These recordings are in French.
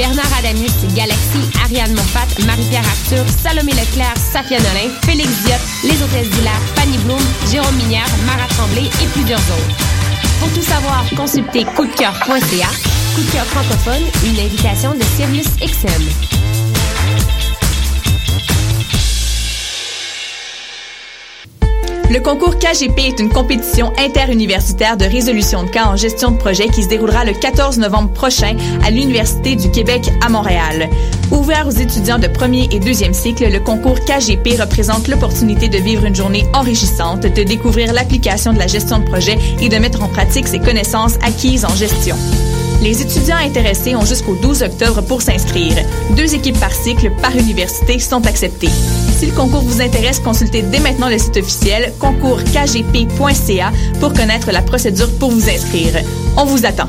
Bernard Adamus, Galaxy, Ariane Moffat, Marie-Pierre Arthur, Salomé Leclerc, Safia Nolin, Félix Diot, Les Hôtesses d'Hilaire, Fanny Bloom, Jérôme Minière, Marat Tremblay et plusieurs autres. Pour tout savoir, consultez coupdecoeur.ca. Coup de cœur francophone, une invitation de Sirius XM. Le concours KGP est une compétition interuniversitaire de résolution de cas en gestion de projet qui se déroulera le 14 novembre prochain à l'Université du Québec à Montréal. Ouvert aux étudiants de premier et deuxième cycle, le concours KGP représente l'opportunité de vivre une journée enrichissante, de découvrir l'application de la gestion de projet et de mettre en pratique ses connaissances acquises en gestion. Les étudiants intéressés ont jusqu'au 12 octobre pour s'inscrire. Deux équipes par cycle par université sont acceptées. Si le concours vous intéresse, consultez dès maintenant le site officiel concourskgp.ca pour connaître la procédure pour vous inscrire. On vous attend.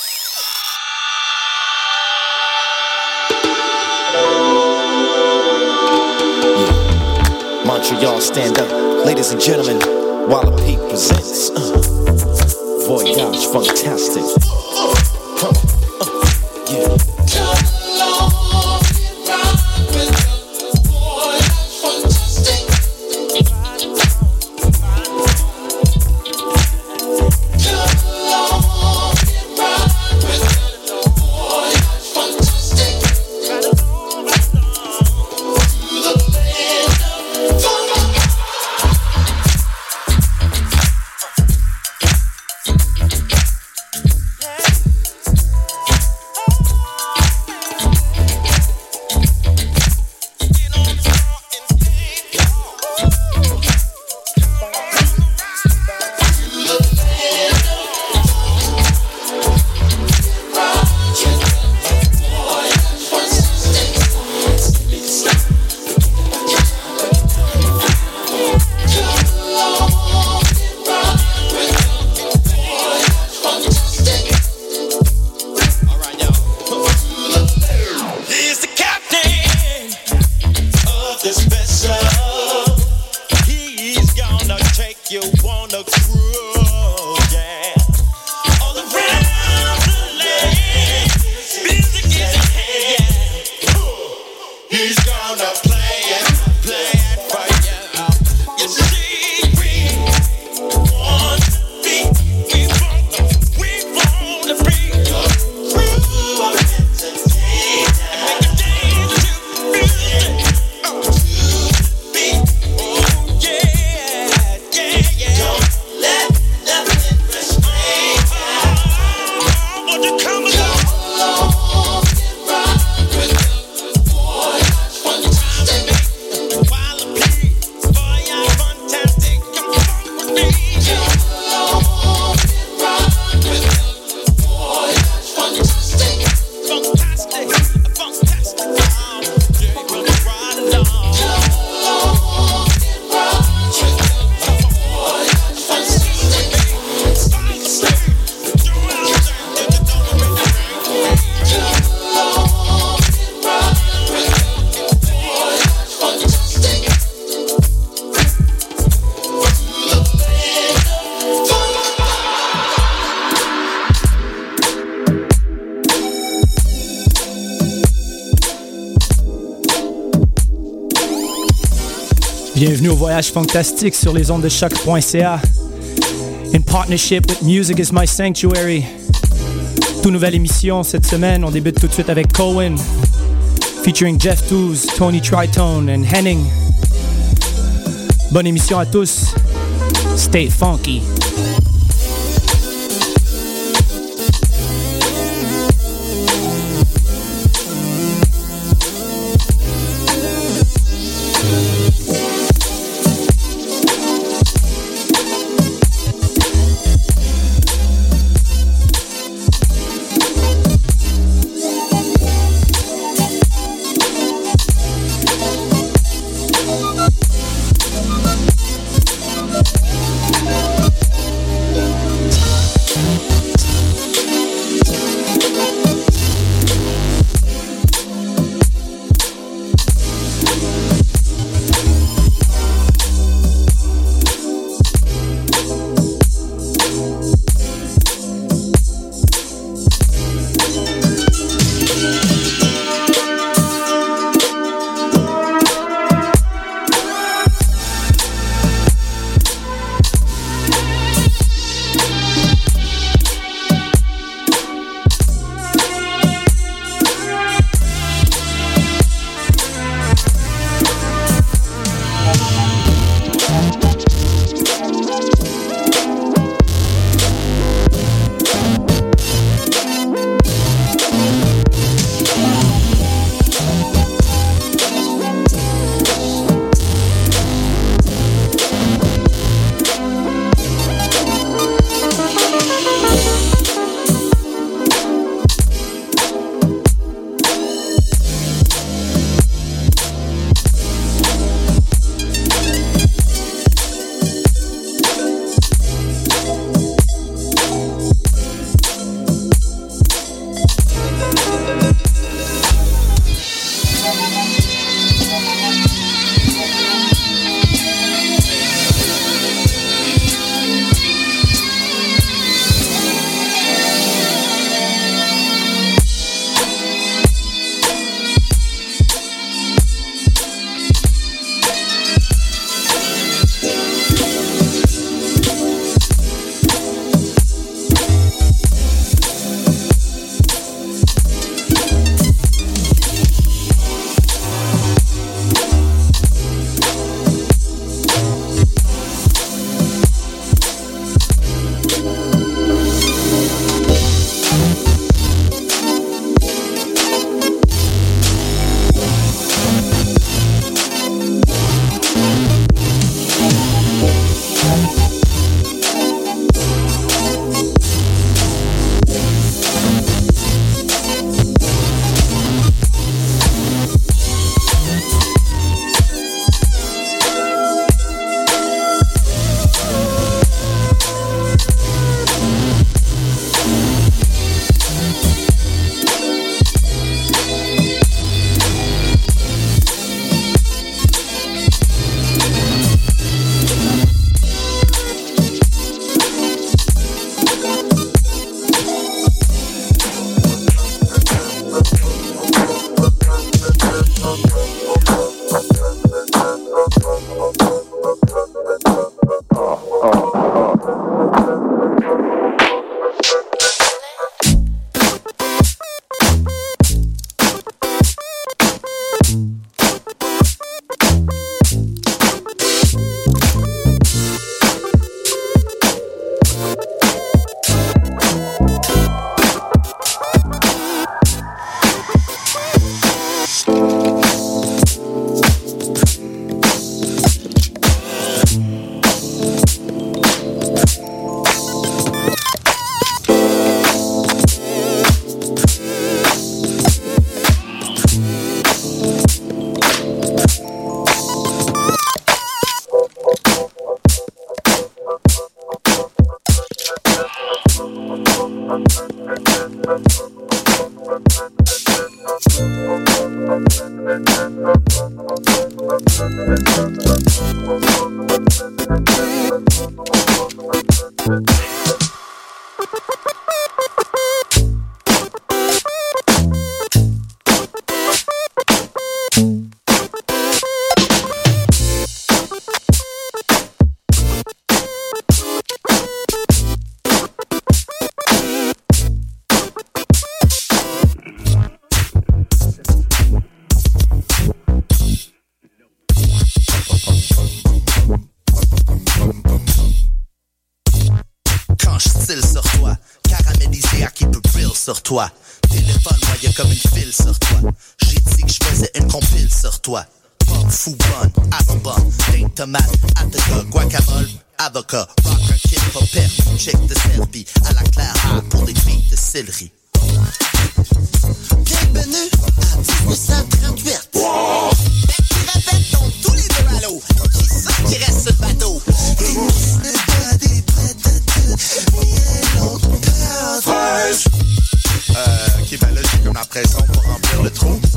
Montreal, stand up. Ladies and gentlemen, Wallopy presents uh, Voyage Fantastic. Huh, uh, yeah. Fantastique sur les ondes de choc.ca. In partnership with Music is My Sanctuary. Tout nouvelle émission cette semaine. On débute tout de suite avec Cohen, featuring Jeff Tooze, Tony Tritone and Henning. Bonne émission à tous. Stay funky. stress, on pourra remplir le trou.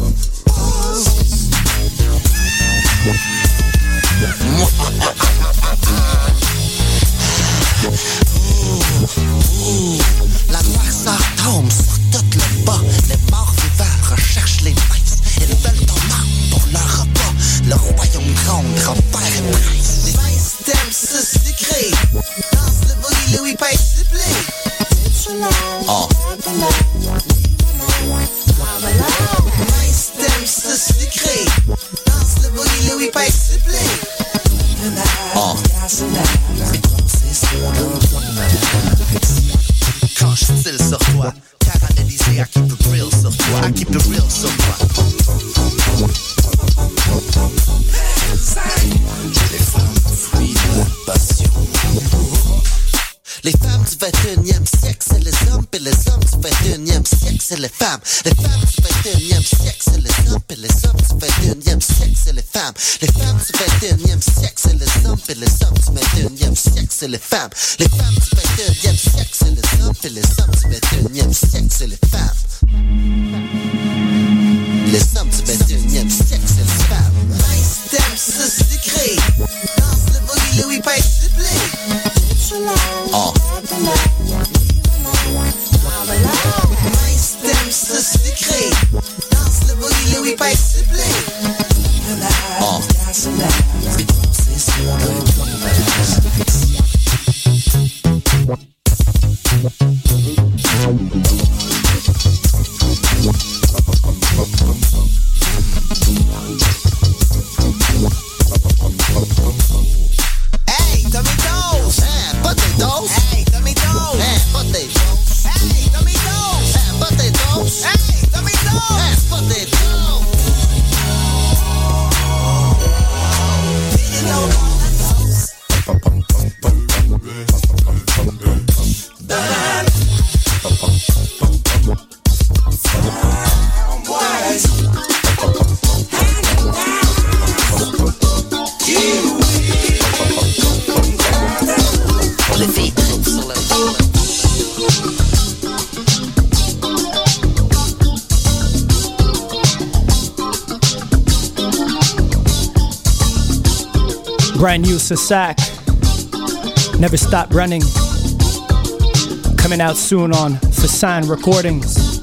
21e siècle, c'est les femmes. Les femmes du 21e siècle, c'est les hommes. Et les hommes du 21e siècle, c'est les femmes. Les femmes du 21e siècle, c'est les hommes. Et les hommes du 21e siècle, c'est les femmes. Les femmes du 21e siècle, c'est les hommes. Et les hommes du 21e siècle, c'est les femmes. Les hommes du 21e siècle. It's a sack. Never stop running. Coming out soon on Fasan Recordings.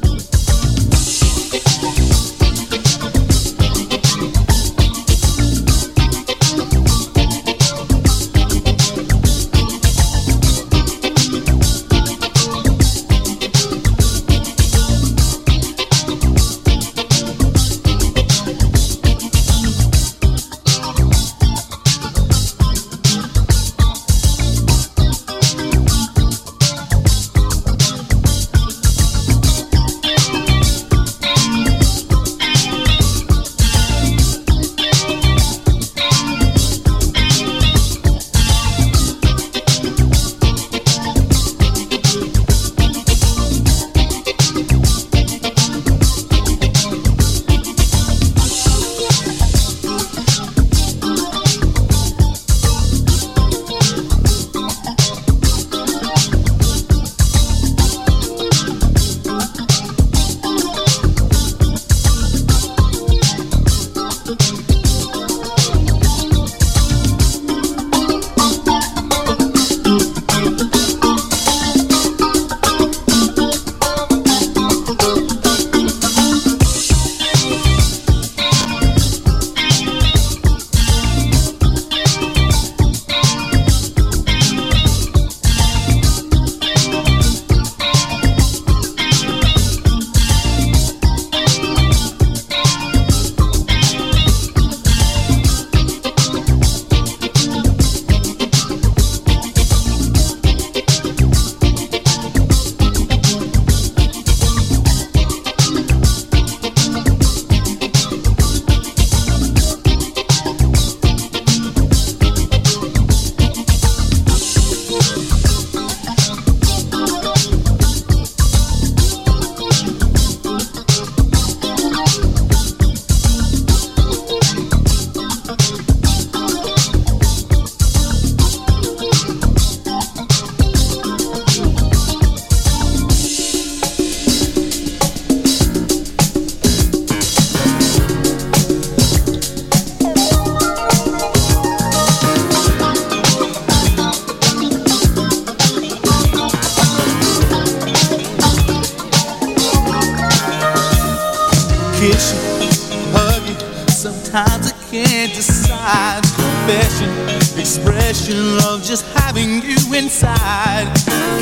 confession, expression of just having you inside.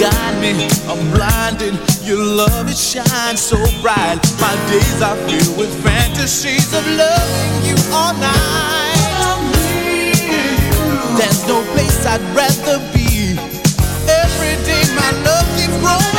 Guide me, I'm blinded. Your love it shines so bright. My days are filled with fantasies of loving you all night. There's no place I'd rather be. Every day my love keeps growing.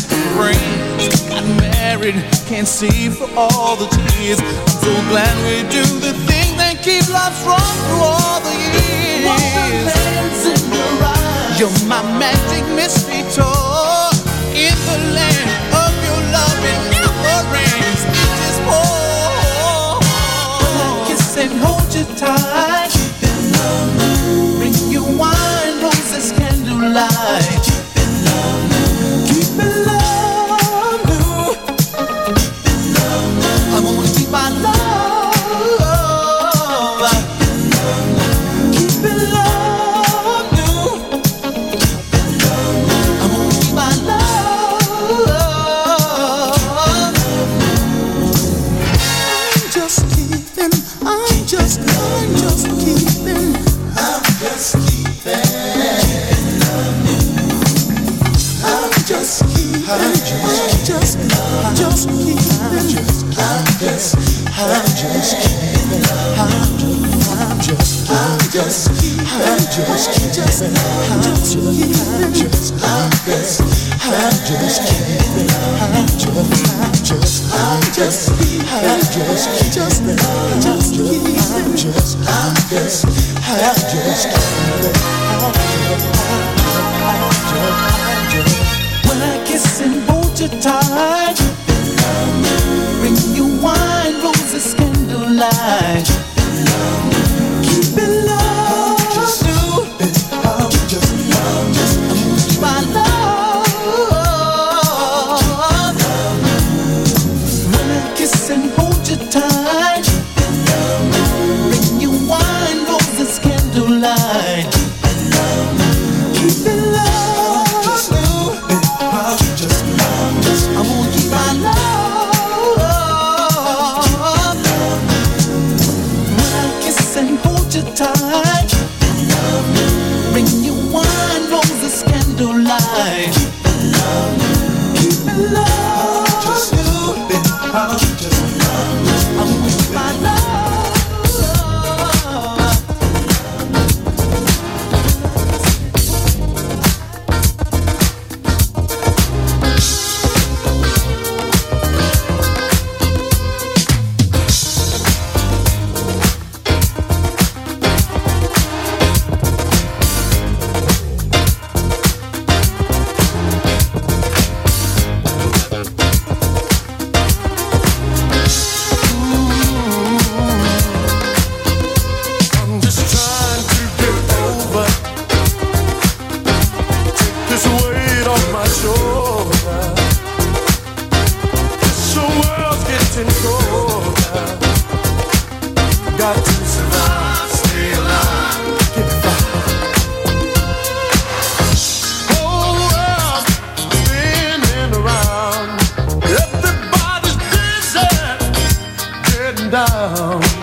brains. Got married, can't see for all the tears. I'm so glad we do the thing that keep love strong through all the years. in Your eyes. You're my magic mystery tour in the land. just, I just can't, I just, I just, I just, I just can't, I just, I just, I just, I just, just, I I just, I just, I just can't. When I kiss and hold you tight, bring you wine, roses, candlelight. life. Keep it love. Keep it love. down.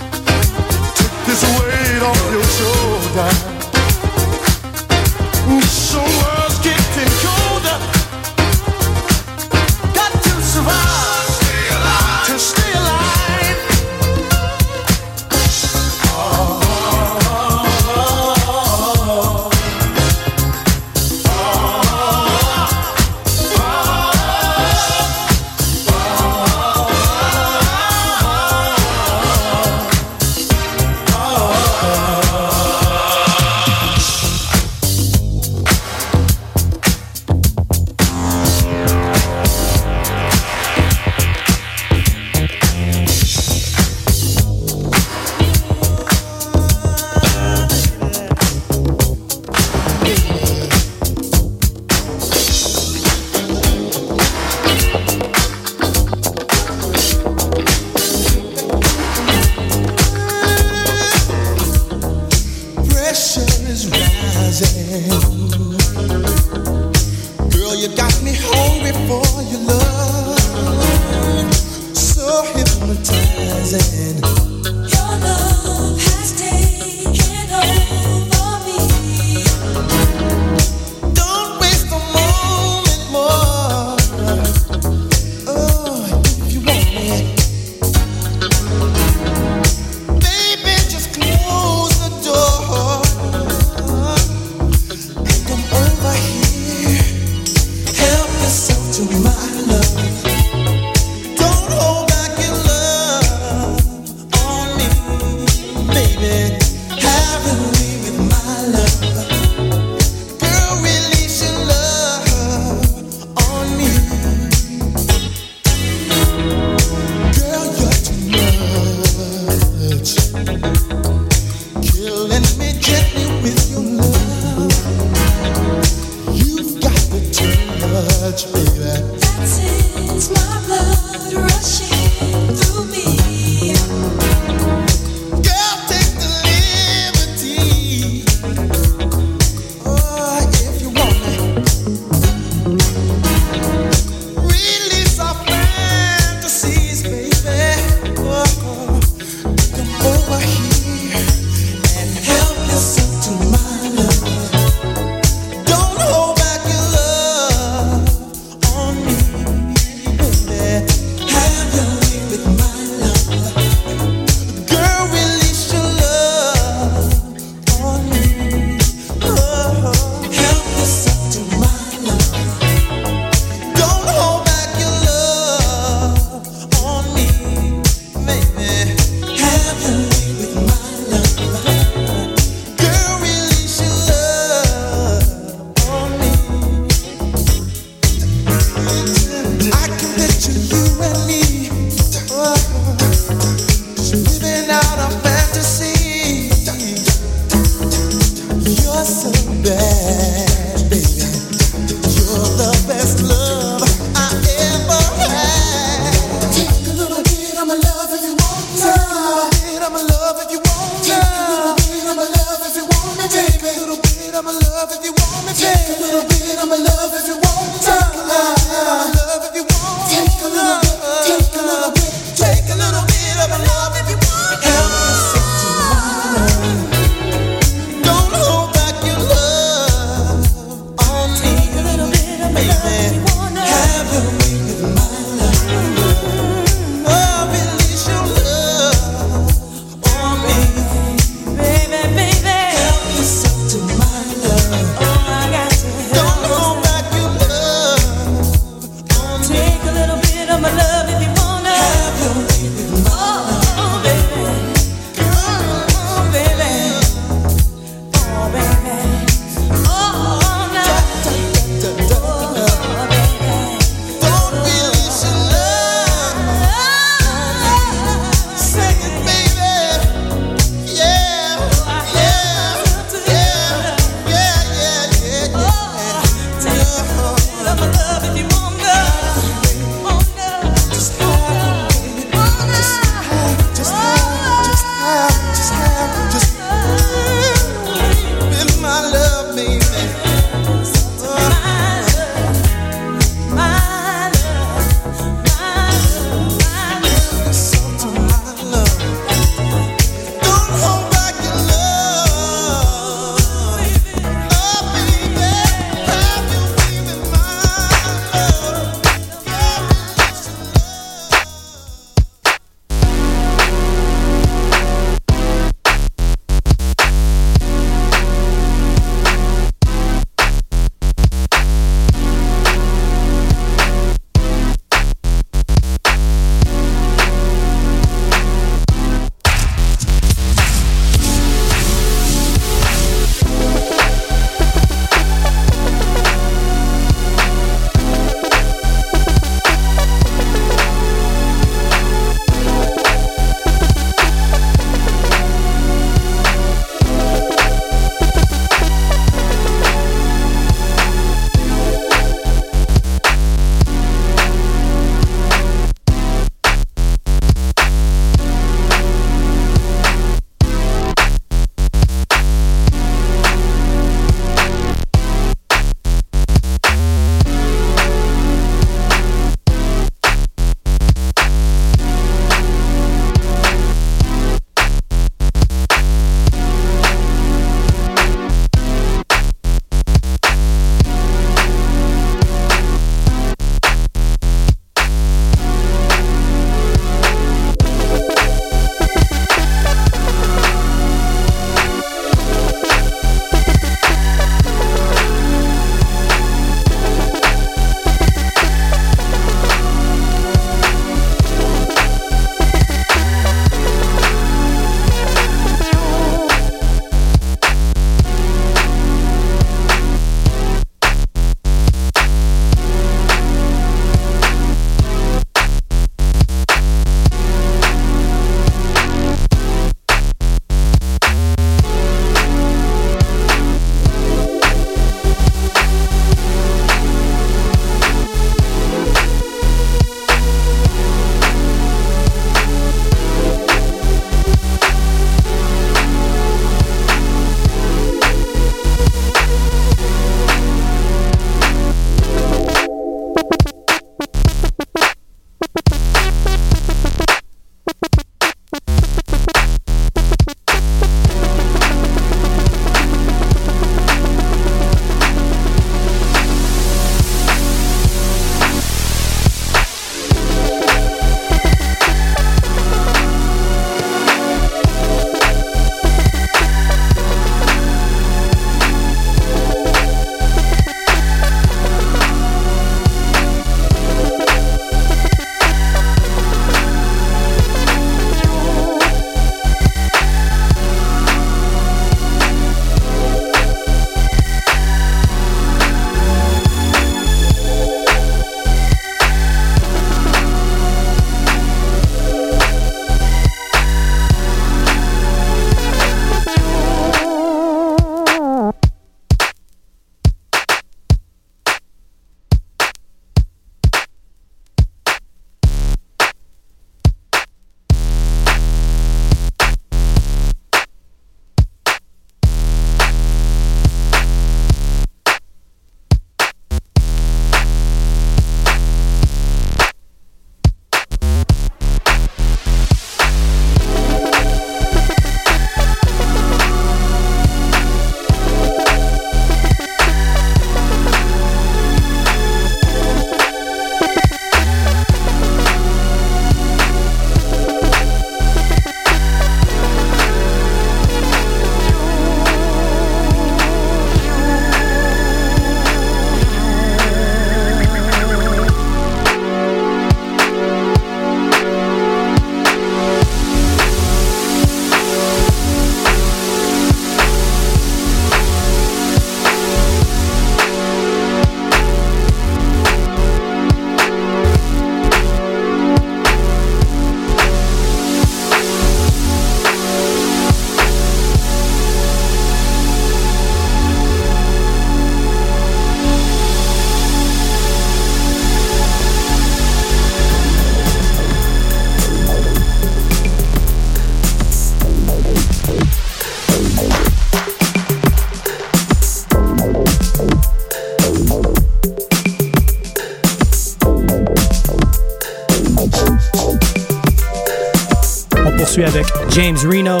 James Reno,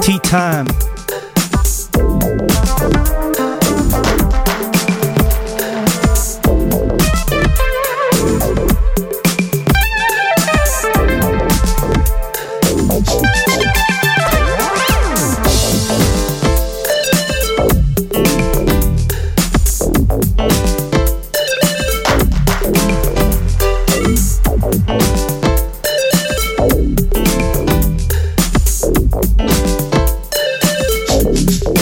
Tea Time. you